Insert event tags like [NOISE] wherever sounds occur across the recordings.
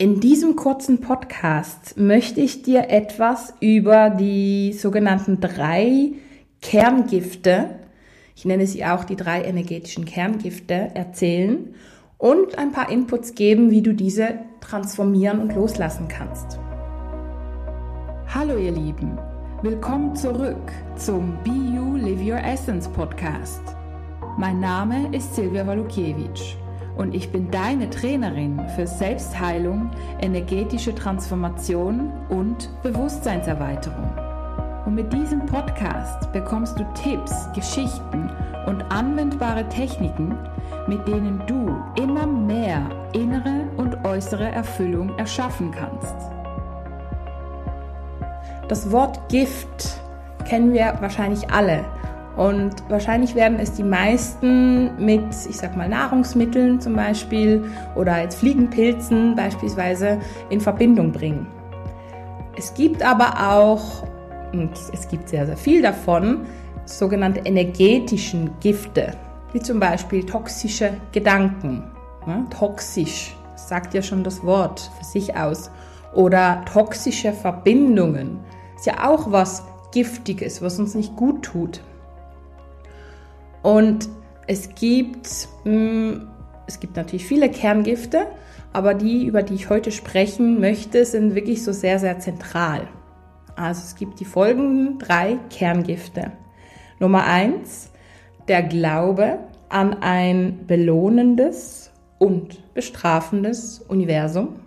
In diesem kurzen Podcast möchte ich dir etwas über die sogenannten drei Kerngifte, ich nenne sie auch die drei energetischen Kerngifte, erzählen und ein paar Inputs geben, wie du diese transformieren und loslassen kannst. Hallo ihr Lieben, willkommen zurück zum Be You Live Your Essence Podcast. Mein Name ist Silvia Walukiewicz und ich bin deine Trainerin für Selbstheilung, energetische Transformation und Bewusstseinserweiterung. Und mit diesem Podcast bekommst du Tipps, Geschichten und anwendbare Techniken, mit denen du immer mehr innere und äußere Erfüllung erschaffen kannst. Das Wort Gift kennen wir wahrscheinlich alle. Und wahrscheinlich werden es die meisten mit, ich sag mal, Nahrungsmitteln zum Beispiel oder jetzt Fliegenpilzen beispielsweise in Verbindung bringen. Es gibt aber auch, und es gibt sehr, sehr viel davon, sogenannte energetischen Gifte, wie zum Beispiel toxische Gedanken. Ja, toxisch, sagt ja schon das Wort für sich aus. Oder toxische Verbindungen. Ist ja auch was Giftiges, was uns nicht gut tut. Und es gibt, mm, es gibt natürlich viele Kerngifte, aber die, über die ich heute sprechen möchte, sind wirklich so sehr, sehr zentral. Also es gibt die folgenden drei Kerngifte. Nummer eins, der Glaube an ein belohnendes und bestrafendes Universum.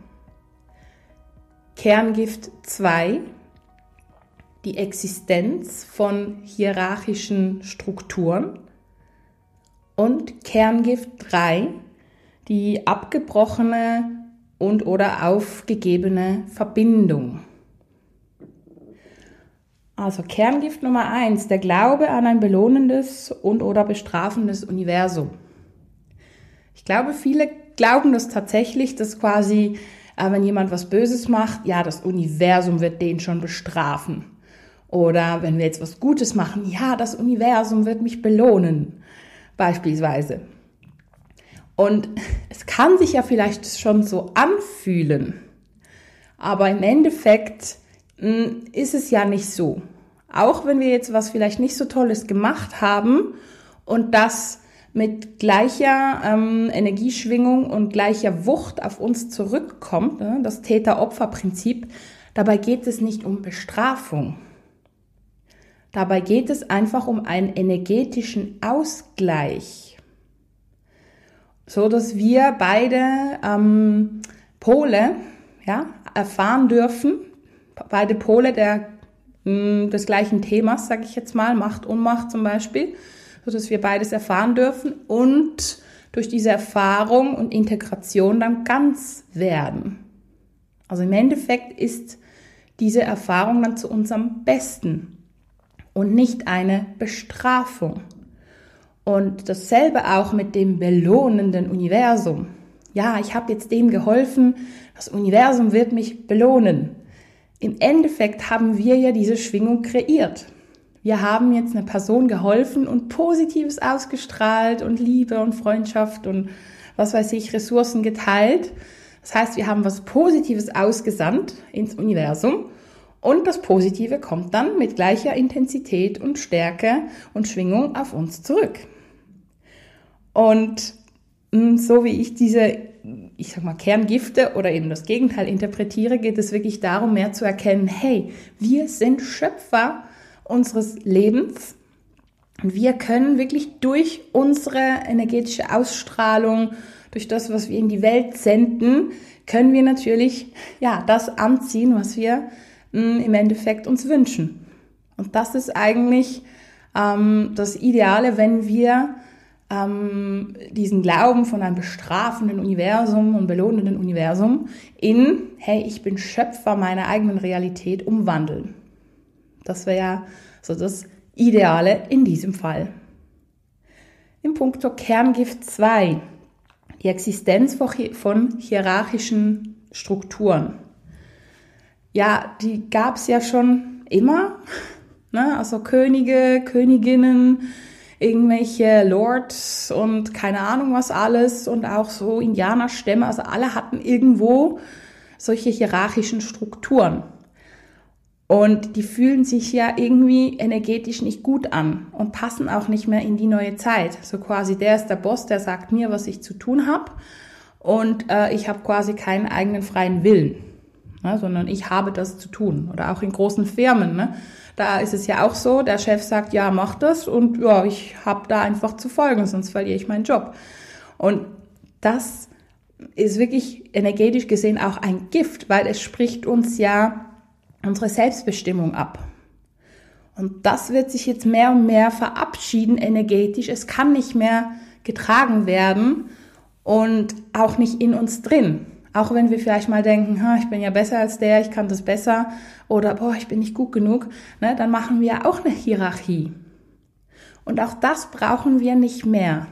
Kerngift 2, die Existenz von hierarchischen Strukturen. Und Kerngift 3, die abgebrochene und oder aufgegebene Verbindung. Also Kerngift Nummer 1, der Glaube an ein belohnendes und oder bestrafendes Universum. Ich glaube, viele glauben das tatsächlich, dass quasi, äh, wenn jemand was Böses macht, ja, das Universum wird den schon bestrafen. Oder wenn wir jetzt was Gutes machen, ja, das Universum wird mich belohnen beispielsweise. Und es kann sich ja vielleicht schon so anfühlen, aber im Endeffekt hm, ist es ja nicht so. Auch wenn wir jetzt was vielleicht nicht so Tolles gemacht haben und das mit gleicher ähm, Energieschwingung und gleicher Wucht auf uns zurückkommt, ne, das Täter-Opfer-Prinzip, dabei geht es nicht um Bestrafung. Dabei geht es einfach um einen energetischen Ausgleich, so dass wir beide ähm, Pole ja, erfahren dürfen, beide Pole der, mh, hm, des gleichen Themas, sage ich jetzt mal, Macht, Unmacht zum Beispiel, so dass wir beides erfahren dürfen und durch diese Erfahrung und Integration dann ganz werden. Also im Endeffekt ist diese Erfahrung dann zu unserem Besten und nicht eine Bestrafung. Und dasselbe auch mit dem belohnenden Universum. Ja, ich habe jetzt dem geholfen, das Universum wird mich belohnen. Im Endeffekt haben wir ja diese Schwingung kreiert. Wir haben jetzt einer Person geholfen und Positives ausgestrahlt und Liebe und Freundschaft und was weiß ich, Ressourcen geteilt. Das heißt, wir haben was Positives ausgesandt ins Universum und das Positive kommt dann mit gleicher Intensität und Stärke und Schwingung auf uns zurück. Und hm, so wie ich diese, ich sag mal, Kerngifte oder eben das Gegenteil interpretiere, geht es wirklich darum, mehr zu erkennen, hey, wir sind Schöpfer unseres Lebens und wir können wirklich durch unsere energetische Ausstrahlung, durch das, was wir in die Welt senden, können wir natürlich, ja, das anziehen, was wir im Endeffekt uns wünschen. Und das ist eigentlich ähm, das Ideale, wenn wir ähm, diesen Glauben von einem bestrafenden Universum und belohnenden Universum in, hey, ich bin Schöpfer meiner eigenen Realität umwandeln. Das wäre ja so das Ideale in diesem Fall. Im Punkto Kerngift 2, die Existenz von hierarchischen Strukturen ja, die gab's ja schon immer. Ne? Also Könige, Königinnen, irgendwelche Lords und keine Ahnung was alles und auch so Indianerstämme. Also alle hatten irgendwo solche hierarchischen Strukturen. Und die fühlen sich ja irgendwie energetisch nicht gut an und passen auch nicht mehr in die neue Zeit. So quasi, der ist der Boss, der sagt mir, was ich zu tun habe. Und äh, ich habe quasi keinen eigenen freien Willen, ne, sondern ich habe das zu tun. Oder auch in großen Firmen. Ne? Da ist es ja auch so, der Chef sagt, ja, mach das und ja, ich habe da einfach zu folgen, sonst verliere ich meinen Job. Und das ist wirklich energetisch gesehen auch ein Gift, weil es spricht uns ja unsere Selbstbestimmung ab. Und das wird sich jetzt mehr und mehr verabschieden energetisch. Es kann nicht mehr getragen werden und auch nicht in uns drin. Auch wenn wir vielleicht mal denken, ich bin ja besser als der, ich kann das besser oder boah, ich bin nicht gut genug, ne, dann machen wir auch eine Hierarchie. Und auch das brauchen wir nicht mehr.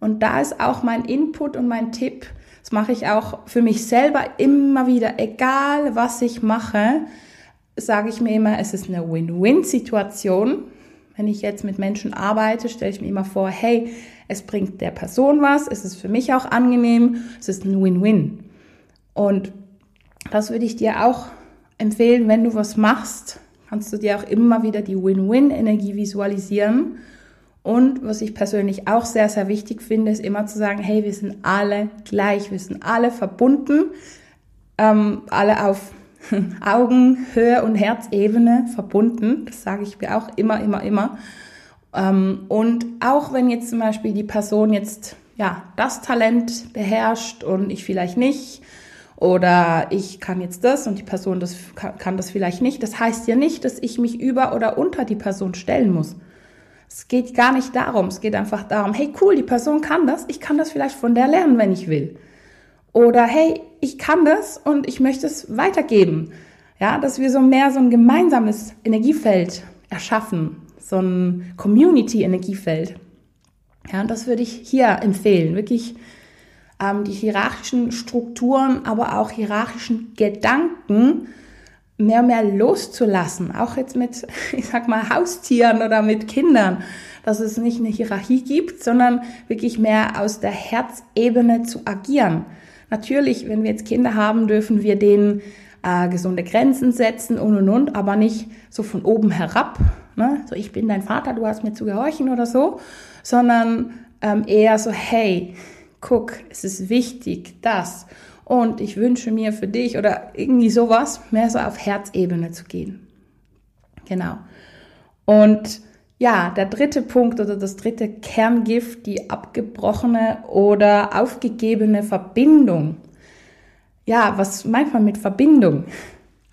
Und da ist auch mein Input und mein Tipp, das mache ich auch für mich selber immer wieder, egal was ich mache, sage ich mir immer, es ist eine Win-Win-Situation. Wenn ich jetzt mit Menschen arbeite, stelle ich mir immer vor, hey, es bringt der Person was, es ist für mich auch angenehm, es ist ein Win-Win. Und das würde ich dir auch empfehlen, wenn du was machst, kannst du dir auch immer wieder die Win-Win-Energie visualisieren. Und was ich persönlich auch sehr, sehr wichtig finde, ist immer zu sagen, hey, wir sind alle gleich, wir sind alle verbunden, ähm, alle auf [LAUGHS] Augenhöhe und Herzebene verbunden. Das sage ich mir auch immer, immer, immer. Ähm, und auch wenn jetzt zum Beispiel die Person jetzt ja das Talent beherrscht und ich vielleicht nicht, oder ich kann jetzt das und die Person das, kann das vielleicht nicht, das heißt ja nicht, dass ich mich über oder unter die Person stellen muss. Es geht gar nicht darum, es geht einfach darum, hey cool, die Person kann das, ich kann das vielleicht von der lernen, wenn ich will. Oder hey, ich kann das und ich möchte es weitergeben. Ja, dass wir so mehr so ein gemeinsames Energiefeld erschaffen so ein Community-Energiefeld. Ja, und das würde ich hier empfehlen, wirklich ähm, die hierarchischen Strukturen, aber auch hierarchischen Gedanken mehr und mehr loszulassen. Auch jetzt mit, [LAUGHS] ich sag mal, Haustieren oder mit Kindern, dass es nicht eine Hierarchie gibt, sondern wirklich mehr aus der Herzebene zu agieren. Natürlich, wenn wir jetzt Kinder haben, dürfen wir denen äh, gesunde Grenzen setzen und und und, aber nicht so von oben herab, ne? so ich bin dein Vater, du hast mir zu gehorchen oder so, sondern ähm, eher so, hey, guck, es ist wichtig, das und ich wünsche mir für dich oder irgendwie sowas, mehr so auf Herzebene zu gehen. Genau. Und ja, der dritte Punkt oder das dritte Kerngift, die abgebrochene oder aufgegebene Verbindung. Ja, was meint man mit Verbindung?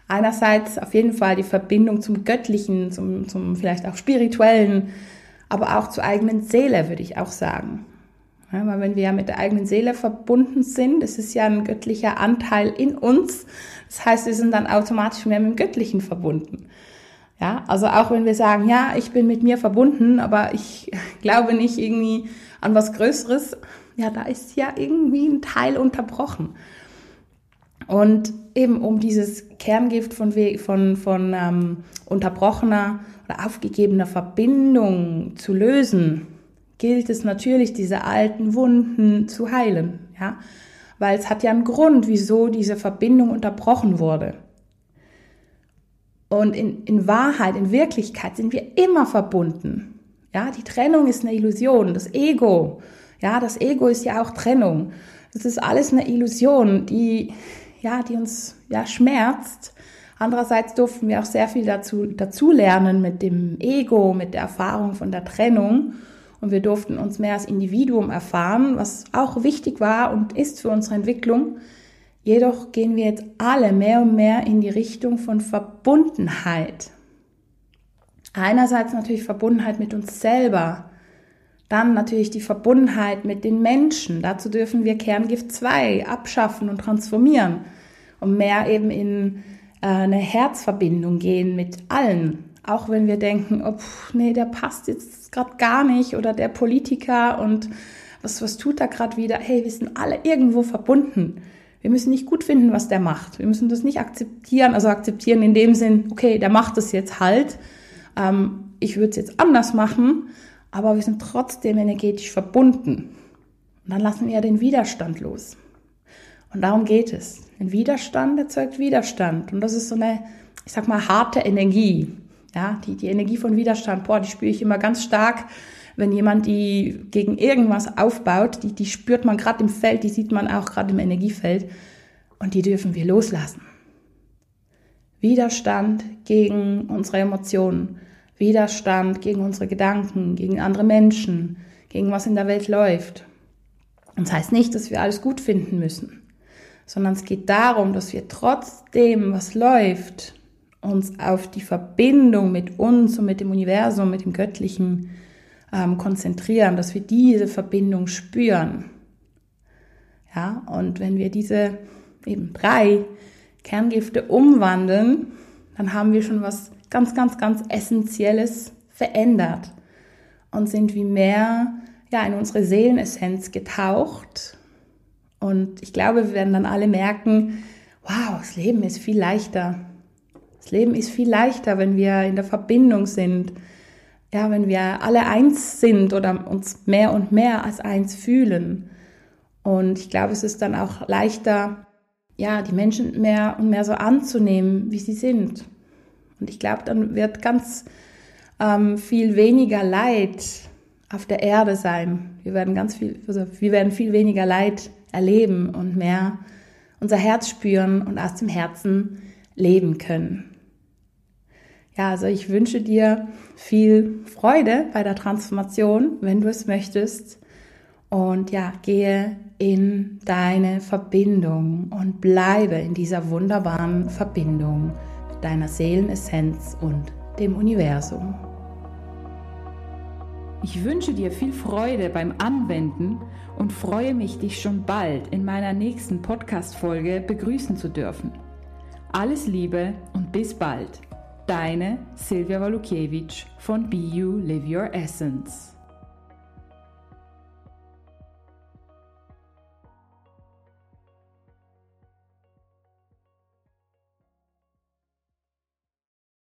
Einerseits auf jeden Fall die Verbindung zum Göttlichen, zum, zum vielleicht auch Spirituellen, aber auch zur eigenen Seele, würde ich auch sagen. Ja, weil wenn wir ja mit der eigenen Seele verbunden sind, das ist ja ein göttlicher Anteil in uns. Das heißt, wir sind dann automatisch mehr mit dem Göttlichen verbunden. Ja, also auch wenn wir sagen, ja, ich bin mit mir verbunden, aber ich [LAUGHS] glaube nicht irgendwie an was Größeres, ja, da ist ja irgendwie ein Teil unterbrochen. Und eben um dieses Kerngift von, von, von ähm, unterbrochener oder aufgegebener Verbindung zu lösen, gilt es natürlich, diese alten Wunden zu heilen. Ja? Weil es hat ja einen Grund, wieso diese Verbindung unterbrochen wurde. Und in, in Wahrheit, in Wirklichkeit sind wir immer verbunden. Ja, die Trennung ist eine Illusion. Das Ego, ja, das Ego ist ja auch Trennung. Das ist alles eine Illusion, die ja, die uns ja schmerzt. Andererseits durften wir auch sehr viel dazu, dazu lernen mit dem Ego, mit der Erfahrung von der Trennung. Und wir durften uns mehr als Individuum erfahren, was auch wichtig war und ist für unsere Entwicklung. Jedoch gehen wir jetzt alle mehr und mehr in die Richtung von Verbundenheit. Einerseits natürlich Verbundenheit mit uns selber, dann natürlich die Verbundenheit mit den Menschen. Dazu dürfen wir Kerngift 2 abschaffen und transformieren und mehr eben in äh, eine Herzverbindung gehen mit allen. Auch wenn wir denken, oh, nee, der passt jetzt gerade gar nicht oder der Politiker und was, was tut er gerade wieder? Hey, wir sind alle irgendwo verbunden. Wir müssen nicht gut finden, was der macht. Wir müssen das nicht akzeptieren, also akzeptieren in dem Sinn, okay, der macht das jetzt halt. Ähm, ich würde es jetzt anders machen, aber wir sind trotzdem energetisch verbunden. Und dann lassen wir den Widerstand los. Und darum geht es. Ein Widerstand erzeugt Widerstand. Und das ist so eine, ich sag mal, harte Energie. Ja, die, die Energie von Widerstand, boah, die spüre ich immer ganz stark, wenn jemand die gegen irgendwas aufbaut. Die, die spürt man gerade im Feld, die sieht man auch gerade im Energiefeld. Und die dürfen wir loslassen. Widerstand gegen unsere Emotionen, Widerstand gegen unsere Gedanken, gegen andere Menschen, gegen was in der Welt läuft. Und das heißt nicht, dass wir alles gut finden müssen, sondern es geht darum, dass wir trotzdem, was läuft, uns auf die Verbindung mit uns und mit dem Universum, mit dem Göttlichen ähm, konzentrieren, dass wir diese Verbindung spüren. Ja, und wenn wir diese eben drei Kerngifte umwandeln, dann haben wir schon was ganz, ganz, ganz Essentielles verändert und sind wie mehr ja, in unsere Seelenessenz getaucht. Und ich glaube, wir werden dann alle merken, wow, das Leben ist viel leichter. Das Leben ist viel leichter, wenn wir in der Verbindung sind. Ja, wenn wir alle eins sind oder uns mehr und mehr als eins fühlen. Und ich glaube, es ist dann auch leichter, ja, die Menschen mehr und mehr so anzunehmen, wie sie sind. Und ich glaube, dann wird ganz ähm, viel weniger Leid auf der Erde sein. Wir werden ganz viel, also wir werden viel weniger Leid erleben und mehr unser Herz spüren und aus dem Herzen leben können. Ja, also ich wünsche dir viel Freude bei der Transformation, wenn du es möchtest. Und ja, gehe in deine Verbindung und bleibe in dieser wunderbaren Verbindung mit deiner Seelenessenz und dem Universum. Ich wünsche dir viel Freude beim Anwenden und freue mich, dich schon bald in meiner nächsten Podcast-Folge begrüßen zu dürfen. Alles Liebe und bis bald. Deine Silvia Walukiewicz von You Live Your Essence.